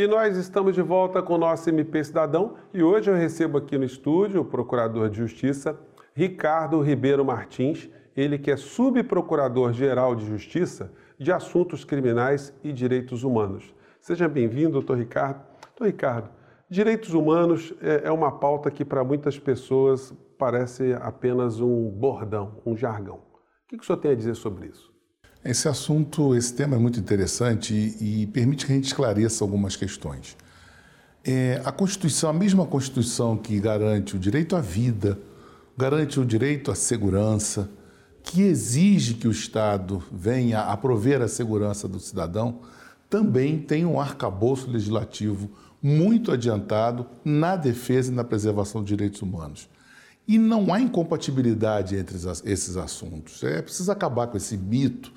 E nós estamos de volta com o nosso MP Cidadão e hoje eu recebo aqui no estúdio o Procurador de Justiça, Ricardo Ribeiro Martins, ele que é Subprocurador-Geral de Justiça de Assuntos Criminais e Direitos Humanos. Seja bem-vindo, doutor Ricardo. Doutor Ricardo, direitos humanos é, é uma pauta que para muitas pessoas parece apenas um bordão, um jargão. O que o senhor tem a dizer sobre isso? Esse assunto, esse tema é muito interessante e, e permite que a gente esclareça algumas questões. É, a Constituição, a mesma Constituição que garante o direito à vida, garante o direito à segurança, que exige que o Estado venha a prover a segurança do cidadão, também tem um arcabouço legislativo muito adiantado na defesa e na preservação dos direitos humanos. E não há incompatibilidade entre esses assuntos. É preciso acabar com esse mito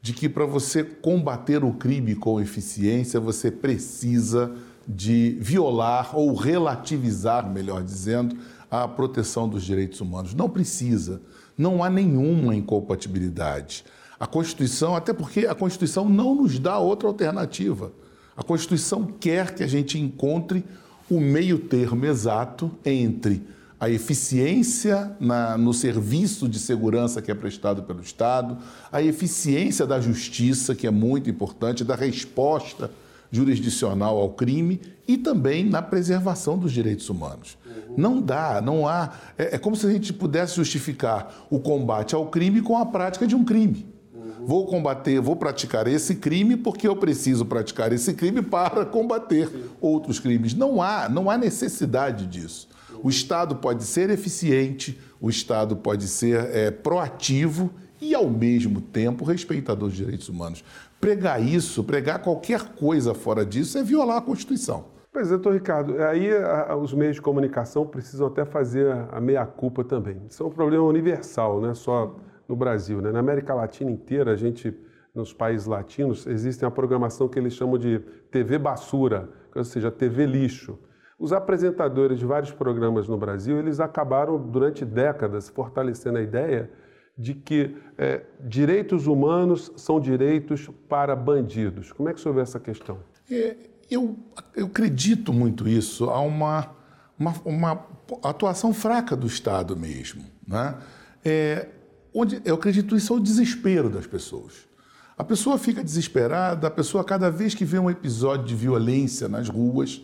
de que para você combater o crime com eficiência, você precisa de violar ou relativizar, melhor dizendo, a proteção dos direitos humanos. Não precisa. Não há nenhuma incompatibilidade. A Constituição, até porque a Constituição não nos dá outra alternativa. A Constituição quer que a gente encontre o meio termo exato entre a eficiência na, no serviço de segurança que é prestado pelo Estado, a eficiência da justiça, que é muito importante, da resposta jurisdicional ao crime e também na preservação dos direitos humanos. Uhum. Não dá, não há. É, é, como se a gente pudesse justificar o combate ao crime com a prática de um crime. Uhum. Vou combater, vou praticar esse crime porque eu preciso praticar esse crime para combater outros crimes. Não há, não há necessidade disso. O Estado pode ser eficiente, o Estado pode ser é, proativo e, ao mesmo tempo, respeitador dos direitos humanos. Pregar isso, pregar qualquer coisa fora disso, é violar a Constituição. Pois é, doutor Ricardo, aí a, os meios de comunicação precisam até fazer a meia-culpa também. Isso é um problema universal, não é só no Brasil. Né? Na América Latina inteira, a gente, nos países latinos, existe uma programação que eles chamam de TV basura, ou seja, TV lixo. Os apresentadores de vários programas no Brasil, eles acabaram durante décadas fortalecendo a ideia de que é, direitos humanos são direitos para bandidos. Como é que vê essa questão? É, eu, eu acredito muito isso. Há uma, uma, uma atuação fraca do Estado mesmo. Né? É, onde eu acredito isso é o desespero das pessoas. A pessoa fica desesperada, a pessoa, cada vez que vê um episódio de violência nas ruas,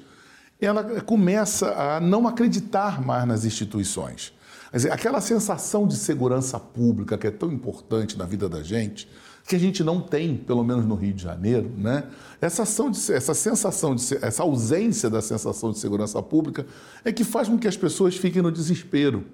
ela começa a não acreditar mais nas instituições. Aquela sensação de segurança pública que é tão importante na vida da gente, que a gente não tem, pelo menos no Rio de Janeiro, né? Essa, de, essa sensação, de, essa ausência da sensação de segurança pública é que faz com que as pessoas fiquem no desespero.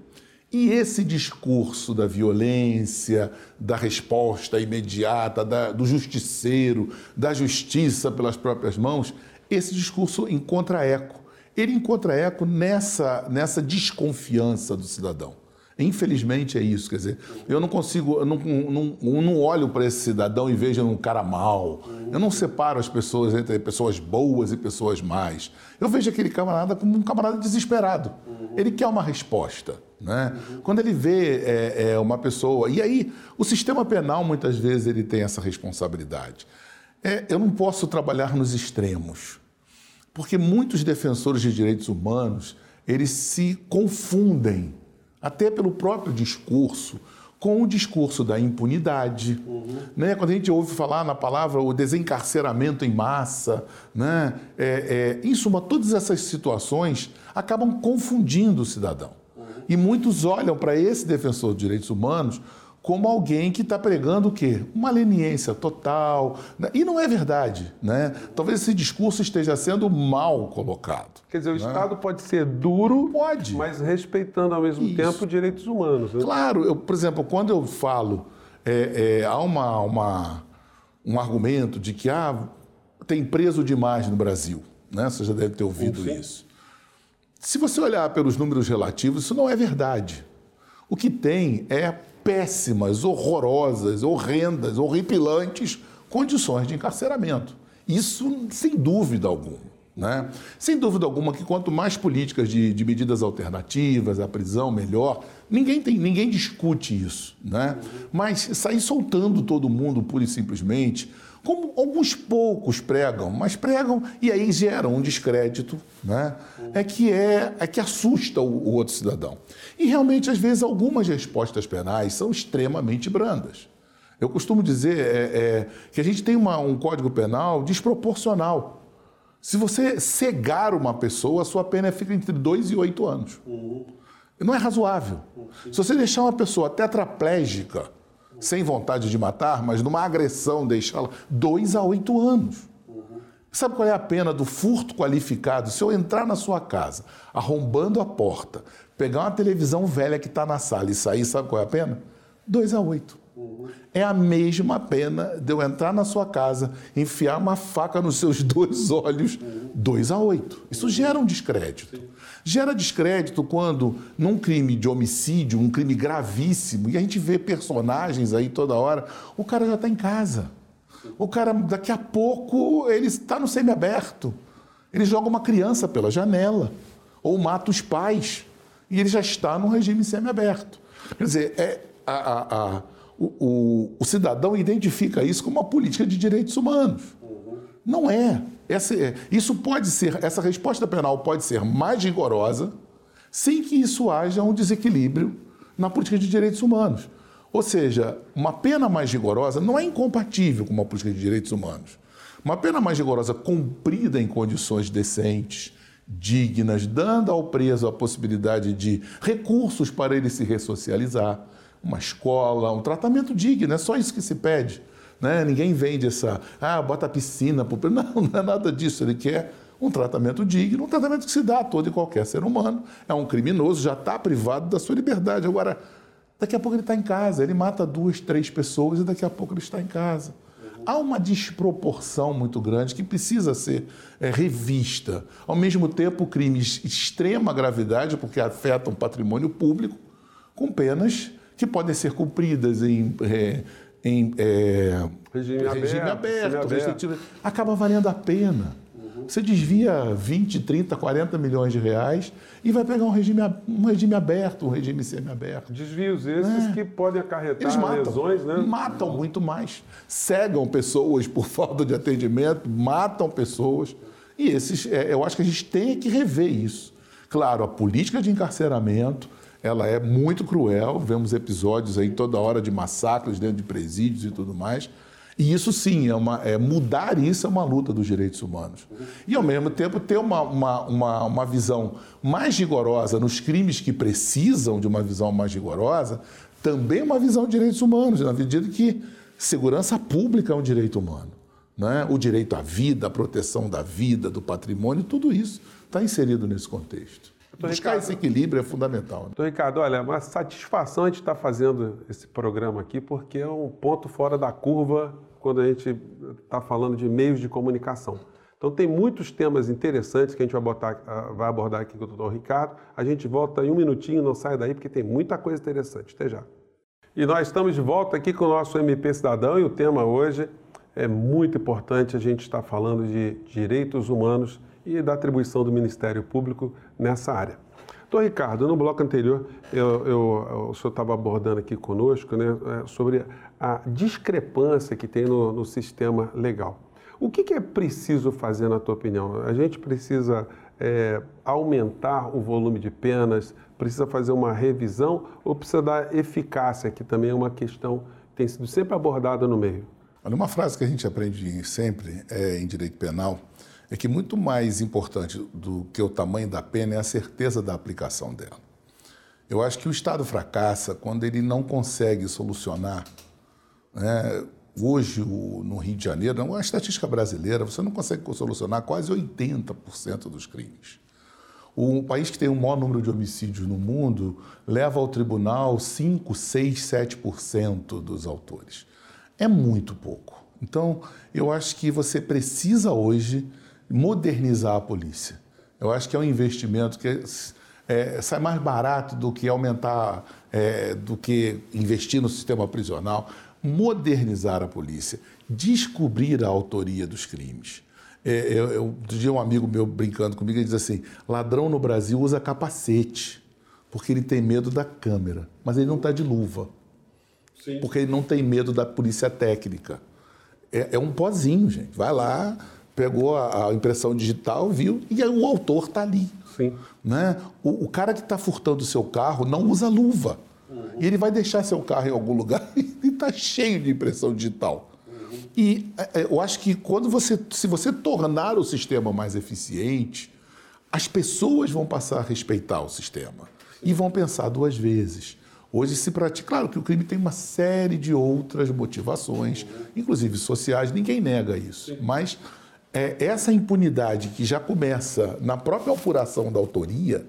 E esse discurso da violência, da resposta imediata, da, do justiceiro, da justiça pelas próprias mãos, esse discurso encontra eco. Ele encontra eco nessa, nessa desconfiança do cidadão. Infelizmente é isso, quer dizer, eu não consigo, eu não, não, não olho para esse cidadão e vejo um cara mau. Eu não separo as pessoas entre pessoas boas e pessoas más. Eu vejo aquele camarada como um camarada desesperado. Ele quer uma resposta. Né? Quando ele vê é, é, uma pessoa. E aí, o sistema penal muitas vezes ele tem essa responsabilidade. É, eu não posso trabalhar nos extremos. Porque muitos defensores de direitos humanos, eles se confundem, até pelo próprio discurso, com o discurso da impunidade. Uhum. Né? Quando a gente ouve falar na palavra o desencarceramento em massa, né? É, é, em suma, todas essas situações acabam confundindo o cidadão. Uhum. E muitos olham para esse defensor de direitos humanos como alguém que está pregando o quê? Uma leniência total. Né? E não é verdade. Né? Talvez esse discurso esteja sendo mal colocado. Quer dizer, o né? Estado pode ser duro, pode. mas respeitando ao mesmo Isso. tempo direitos humanos. Né? Claro, eu, por exemplo, quando eu falo, é, é, há uma, uma, um argumento de que ah, tem preso demais no Brasil. Né? Você já deve ter ouvido isso. Se você olhar pelos números relativos, isso não é verdade. O que tem é péssimas, horrorosas, horrendas, horripilantes condições de encarceramento. Isso sem dúvida alguma. Né? Sem dúvida alguma que quanto mais políticas de, de, medidas alternativas, a prisão melhor, ninguém, tem, ninguém discute isso. Né? Mas sair soltando todo mundo pura e simplesmente, como alguns poucos pregam, mas pregam e aí geram um descrédito, né? É que é, é que assusta o, o outro cidadão. E realmente, às vezes, algumas respostas penais são extremamente brandas. Eu costumo dizer é, é, que a gente tem uma, um código penal desproporcional. Se você cegar uma pessoa, a sua pena fica entre 2 e 8 anos. Uhum. Não é razoável. Uhum. Se você deixar uma pessoa tetraplégica, sem vontade de matar, mas numa agressão deixá-la dois a oito anos. Sabe qual é a pena do furto qualificado? Se eu entrar na sua casa, arrombando a porta, pegar uma televisão velha que está na sala e sair, sabe qual é a pena? Dois a oito. É a mesma pena de eu entrar na sua casa, enfiar uma faca nos seus dois olhos, uhum. dois a oito. Isso gera um descrédito. Sim. Gera descrédito quando, num crime de homicídio, um crime gravíssimo, e a gente vê personagens aí toda hora, o cara já está em casa. O cara, daqui a pouco, ele está no semiaberto. Ele joga uma criança pela janela, ou mata os pais, e ele já está no regime semiaberto. Quer dizer, é, a, a, a, o, o, o cidadão identifica isso como uma política de direitos humanos. Não é. Essa, isso pode ser, essa resposta penal pode ser mais rigorosa, sem que isso haja um desequilíbrio na política de direitos humanos. Ou seja, uma pena mais rigorosa não é incompatível com uma política de direitos humanos. Uma pena mais rigorosa cumprida em condições decentes, dignas, dando ao preso a possibilidade de recursos para ele se ressocializar, uma escola, um tratamento digno, é só isso que se pede. Né? Ninguém vende essa, ah, bota piscina. Não, não é nada disso. Ele quer um tratamento digno, um tratamento que se dá a todo e qualquer ser humano. É um criminoso, já está privado da sua liberdade. Agora, daqui a pouco ele está em casa, ele mata duas, três pessoas e daqui a pouco ele está em casa. Há uma desproporção muito grande que precisa ser é, revista. Ao mesmo tempo, crimes de extrema gravidade, porque afetam patrimônio público, com penas que podem ser cumpridas em é, em é, regime, regime aberto, aberto restritivo, acaba valendo a pena. Uhum. Você desvia 20, 30, 40 milhões de reais e vai pegar um regime, um regime aberto, um regime semiaberto. Desvios esses é. que podem acarretar matam, lesões, né? Matam muito mais. Cegam pessoas por falta de atendimento, matam pessoas. E esses, é, eu acho que a gente tem que rever isso. Claro, a política de encarceramento, ela é muito cruel. Vemos episódios aí toda hora de massacres dentro de presídios e tudo mais. E isso sim, é uma, é, mudar isso é uma luta dos direitos humanos. E ao mesmo tempo ter uma, uma, uma, uma visão mais rigorosa nos crimes que precisam de uma visão mais rigorosa, também é uma visão de direitos humanos, na medida que segurança pública é um direito humano. Né? O direito à vida, a proteção da vida, do patrimônio, tudo isso está inserido nesse contexto. Buscar Ricardo, esse equilíbrio é fundamental. Né? Doutor Ricardo, olha, é uma satisfação a gente estar fazendo esse programa aqui, porque é um ponto fora da curva quando a gente está falando de meios de comunicação. Então tem muitos temas interessantes que a gente vai, botar, ah, vai abordar aqui com o doutor Ricardo. A gente volta em um minutinho, não sai daí, porque tem muita coisa interessante. Até já. E nós estamos de volta aqui com o nosso MP Cidadão e o tema hoje é muito importante. A gente está falando de direitos humanos e da atribuição do Ministério Público nessa área. Doutor Ricardo, no bloco anterior, eu, eu, o senhor estava abordando aqui conosco né, é, sobre a discrepância que tem no, no sistema legal. O que, que, é preciso fazer, na tua opinião? A gente precisa é, aumentar o volume de penas, precisa fazer uma revisão ou precisa dar eficácia, que também é uma questão que tem sido sempre abordada no meio? Olha, uma frase que a gente aprende sempre é, em direito penal é que muito mais importante do que o tamanho da pena é a certeza da aplicação dela. Eu acho que o Estado fracassa quando ele não consegue solucionar. Né? Hoje, no Rio de Janeiro, a estatística brasileira, você não consegue solucionar quase 80% dos crimes. O país que tem o maior número de homicídios no mundo leva ao tribunal 5, 6, 7% dos autores. É muito pouco. Então, eu acho que você precisa hoje modernizar a polícia. Eu acho que é um investimento que é, sai mais barato do que aumentar, é, do que investir no sistema prisional. Modernizar a polícia, descobrir a autoria dos crimes. É, eu, eu, outro dia um amigo meu brincando comigo, ele diz assim, ladrão no Brasil usa capacete, porque ele tem medo da câmera, mas ele não está de luva. Sim. Porque ele não tem medo da polícia técnica é, é um pozinho, gente. Vai lá, pegou a, a impressão digital, viu, e aí o autor está ali. Sim. Né? O, o cara que está furtando o seu carro não usa luva. E ele vai deixar seu carro em algum lugar e está cheio de impressão digital. E é, é, eu acho que quando você, se você tornar o sistema mais eficiente, as pessoas vão passar a respeitar o sistema e vão pensar duas vezes. Hoje se pratica, claro que o crime tem uma série de outras motivações, inclusive sociais, ninguém nega isso, mas é, essa impunidade que já começa na própria apuração da autoria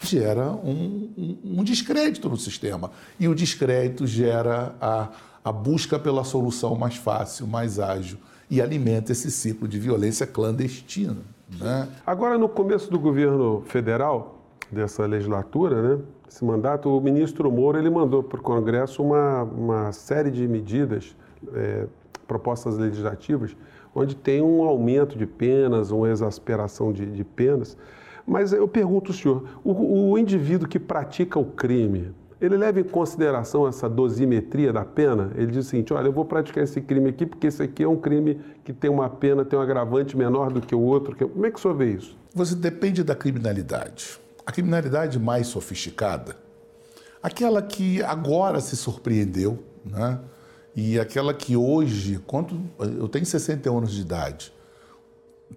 gera um, um, um descrédito no sistema. E o descrédito gera a, a busca pela solução mais fácil, mais ágil e alimenta esse ciclo de violência clandestina. Né? Agora, no começo do governo federal, dessa legislatura, né, esse mandato, o ministro Moro ele mandou para o Congresso uma, uma série de medidas, é, propostas legislativas, onde tem um aumento de penas, uma exasperação de, de penas. Mas eu pergunto ao senhor, o, o indivíduo que pratica o crime, ele leva em consideração essa dosimetria da pena? Ele diz o seguinte: olha, eu vou praticar esse crime aqui porque esse aqui é um crime que tem uma pena, tem um agravante menor do que o outro. Como é que o senhor vê isso? Você depende da criminalidade. A criminalidade mais sofisticada, aquela que agora se surpreendeu, né? E aquela que hoje, quando eu tenho 61 anos de idade,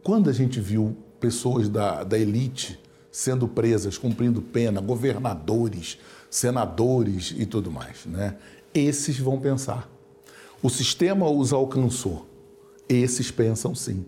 quando a gente viu pessoas da, da elite sendo presas, cumprindo pena, governadores, senadores e tudo mais, né? Esses vão pensar. O sistema os alcançou. Esses pensam sim.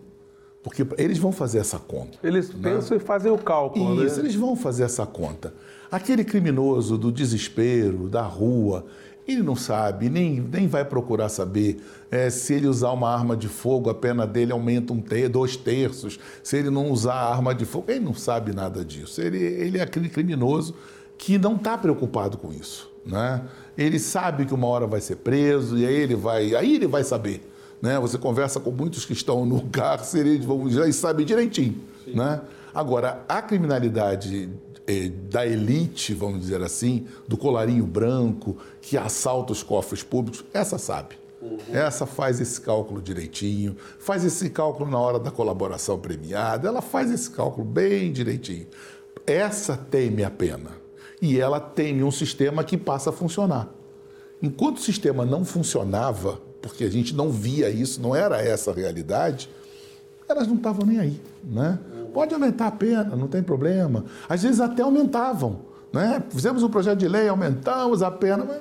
Porque eles vão fazer essa conta. Eles né? pensam e fazem o cálculo. Isso, né? eles vão fazer essa conta. Aquele criminoso do desespero, da rua, ele não sabe, nem, nem vai procurar saber é, se ele usar uma arma de fogo, a pena dele aumenta um ter, dois terços. Se ele não usar a arma de fogo, ele não sabe nada disso. Ele, ele é aquele criminoso que não está preocupado com isso. Né? Ele sabe que uma hora vai ser preso e aí ele vai, aí ele vai saber. Né? Você conversa com muitos que estão no cárcere, eles vão, já sabem direitinho. Né? Agora, a criminalidade é, da elite, vamos dizer assim, do colarinho branco, que assalta os cofres públicos, essa sabe. Uhum. Essa faz esse cálculo direitinho, faz esse cálculo na hora da colaboração premiada, ela faz esse cálculo bem direitinho. Essa teme a pena e ela teme um sistema que passa a funcionar. Enquanto o sistema não funcionava, porque a gente não via isso, não era essa a realidade, elas não estavam nem aí, né? Pode aumentar a pena, não tem problema. Às vezes até aumentavam. Né? Fizemos um projeto de lei, aumentamos a pena. Mas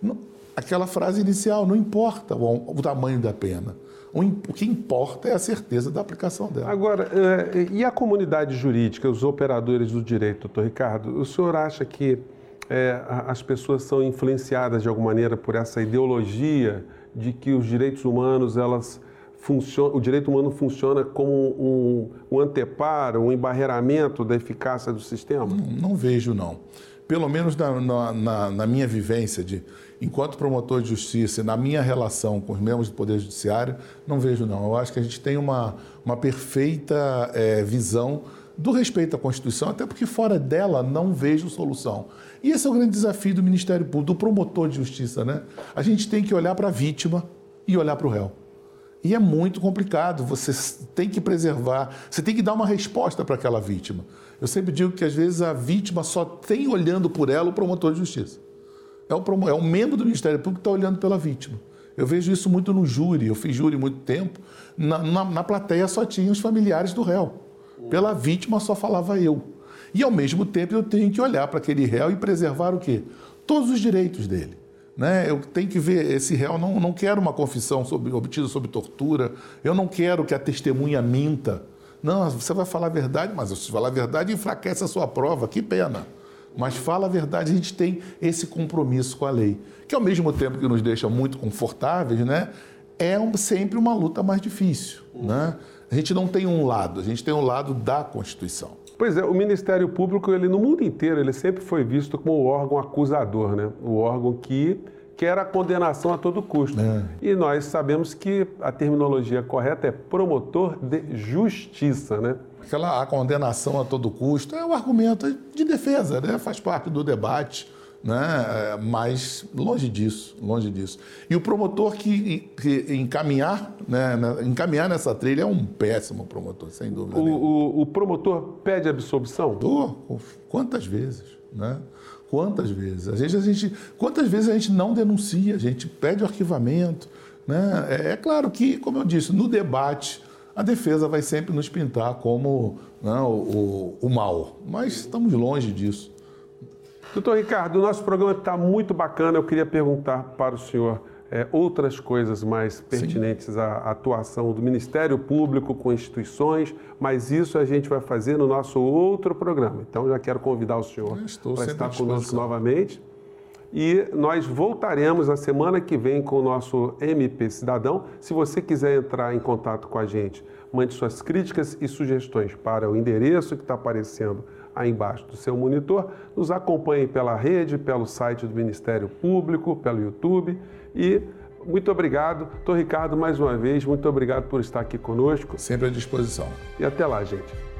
não, aquela frase inicial, não importa o, o tamanho da pena. O, que importa é a certeza da aplicação dela. Agora, é, e a comunidade jurídica, os operadores do direito, doutor Ricardo, o senhor acha que é, as pessoas são influenciadas de alguma maneira por essa ideologia de que os direitos humanos, elas funciona, o direito humano funciona como um, um anteparo, um embarreiramento da eficácia do sistema? Não, não vejo, não. Pelo menos na, na, na, minha vivência de enquanto promotor de justiça na minha relação com os membros do Poder Judiciário, não vejo, não. Eu acho que a gente tem uma, uma perfeita é, visão do respeito à Constituição, até porque fora dela não vejo solução. E esse é o grande desafio do Ministério Público, do promotor de justiça, né? A gente tem que olhar para a vítima e olhar para o réu. E é muito complicado, você tem que preservar, você tem que dar uma resposta para aquela vítima. Eu sempre digo que às vezes a vítima só tem olhando por ela o promotor de justiça. É o, é o membro do Ministério Público que está olhando pela vítima. Eu vejo isso muito no júri, eu fiz júri muito tempo. Na, na, na plateia só tinha os familiares do réu. Pela vítima só falava eu. E ao mesmo tempo eu tenho que olhar para aquele réu e preservar o quê? Todos os direitos dele. Né? Eu tenho que ver esse réu, não, não quero uma confissão sobre, obtida sob tortura, eu não quero que a testemunha minta. Não, você vai falar a verdade, mas se falar a verdade enfraquece a sua prova, que pena. Mas fala a verdade, a gente tem esse compromisso com a lei, que ao mesmo tempo que nos deixa muito confortáveis, né, é um, sempre uma luta mais difícil. Né? A gente não tem um lado, a gente tem um lado da Constituição. Pois é, o Ministério Público, ele no mundo inteiro, ele sempre foi visto como o órgão acusador, né? O órgão que quer a condenação a todo custo. É. E nós sabemos que a terminologia correta é promotor de justiça, né? Aquela a condenação a todo custo é o argumento de defesa, né? Faz parte do debate. Né? mas longe disso, longe disso. E o promotor que, que encaminhar, né, encaminhar nessa trilha é um péssimo promotor, sem dúvida o. O, o promotor pede absolvição? Oh, quantas vezes, né? Quantas vezes? A gente, a gente, quantas vezes a gente não denuncia, a gente pede o arquivamento. Né? É, é claro que, como eu disse, no debate a defesa vai sempre nos pintar como né, o, o, o mal, mas estamos longe disso. Doutor Ricardo, o nosso programa está muito bacana. Eu queria perguntar para o senhor é, outras coisas mais pertinentes Sim. à atuação do Ministério Público com instituições, mas isso a gente vai fazer no nosso outro programa. Então já quero convidar o senhor para estar conosco novamente. E nós voltaremos a semana que vem com o nosso MP Cidadão. Se você quiser entrar em contato com a gente, mande suas críticas e sugestões para o endereço que está aparecendo aí embaixo do seu monitor. Nos acompanhe pela rede, pelo site do Ministério Público, pelo YouTube e muito obrigado. Doutor Ricardo, mais uma vez, muito obrigado por estar aqui conosco. Sempre à disposição. E até lá, gente.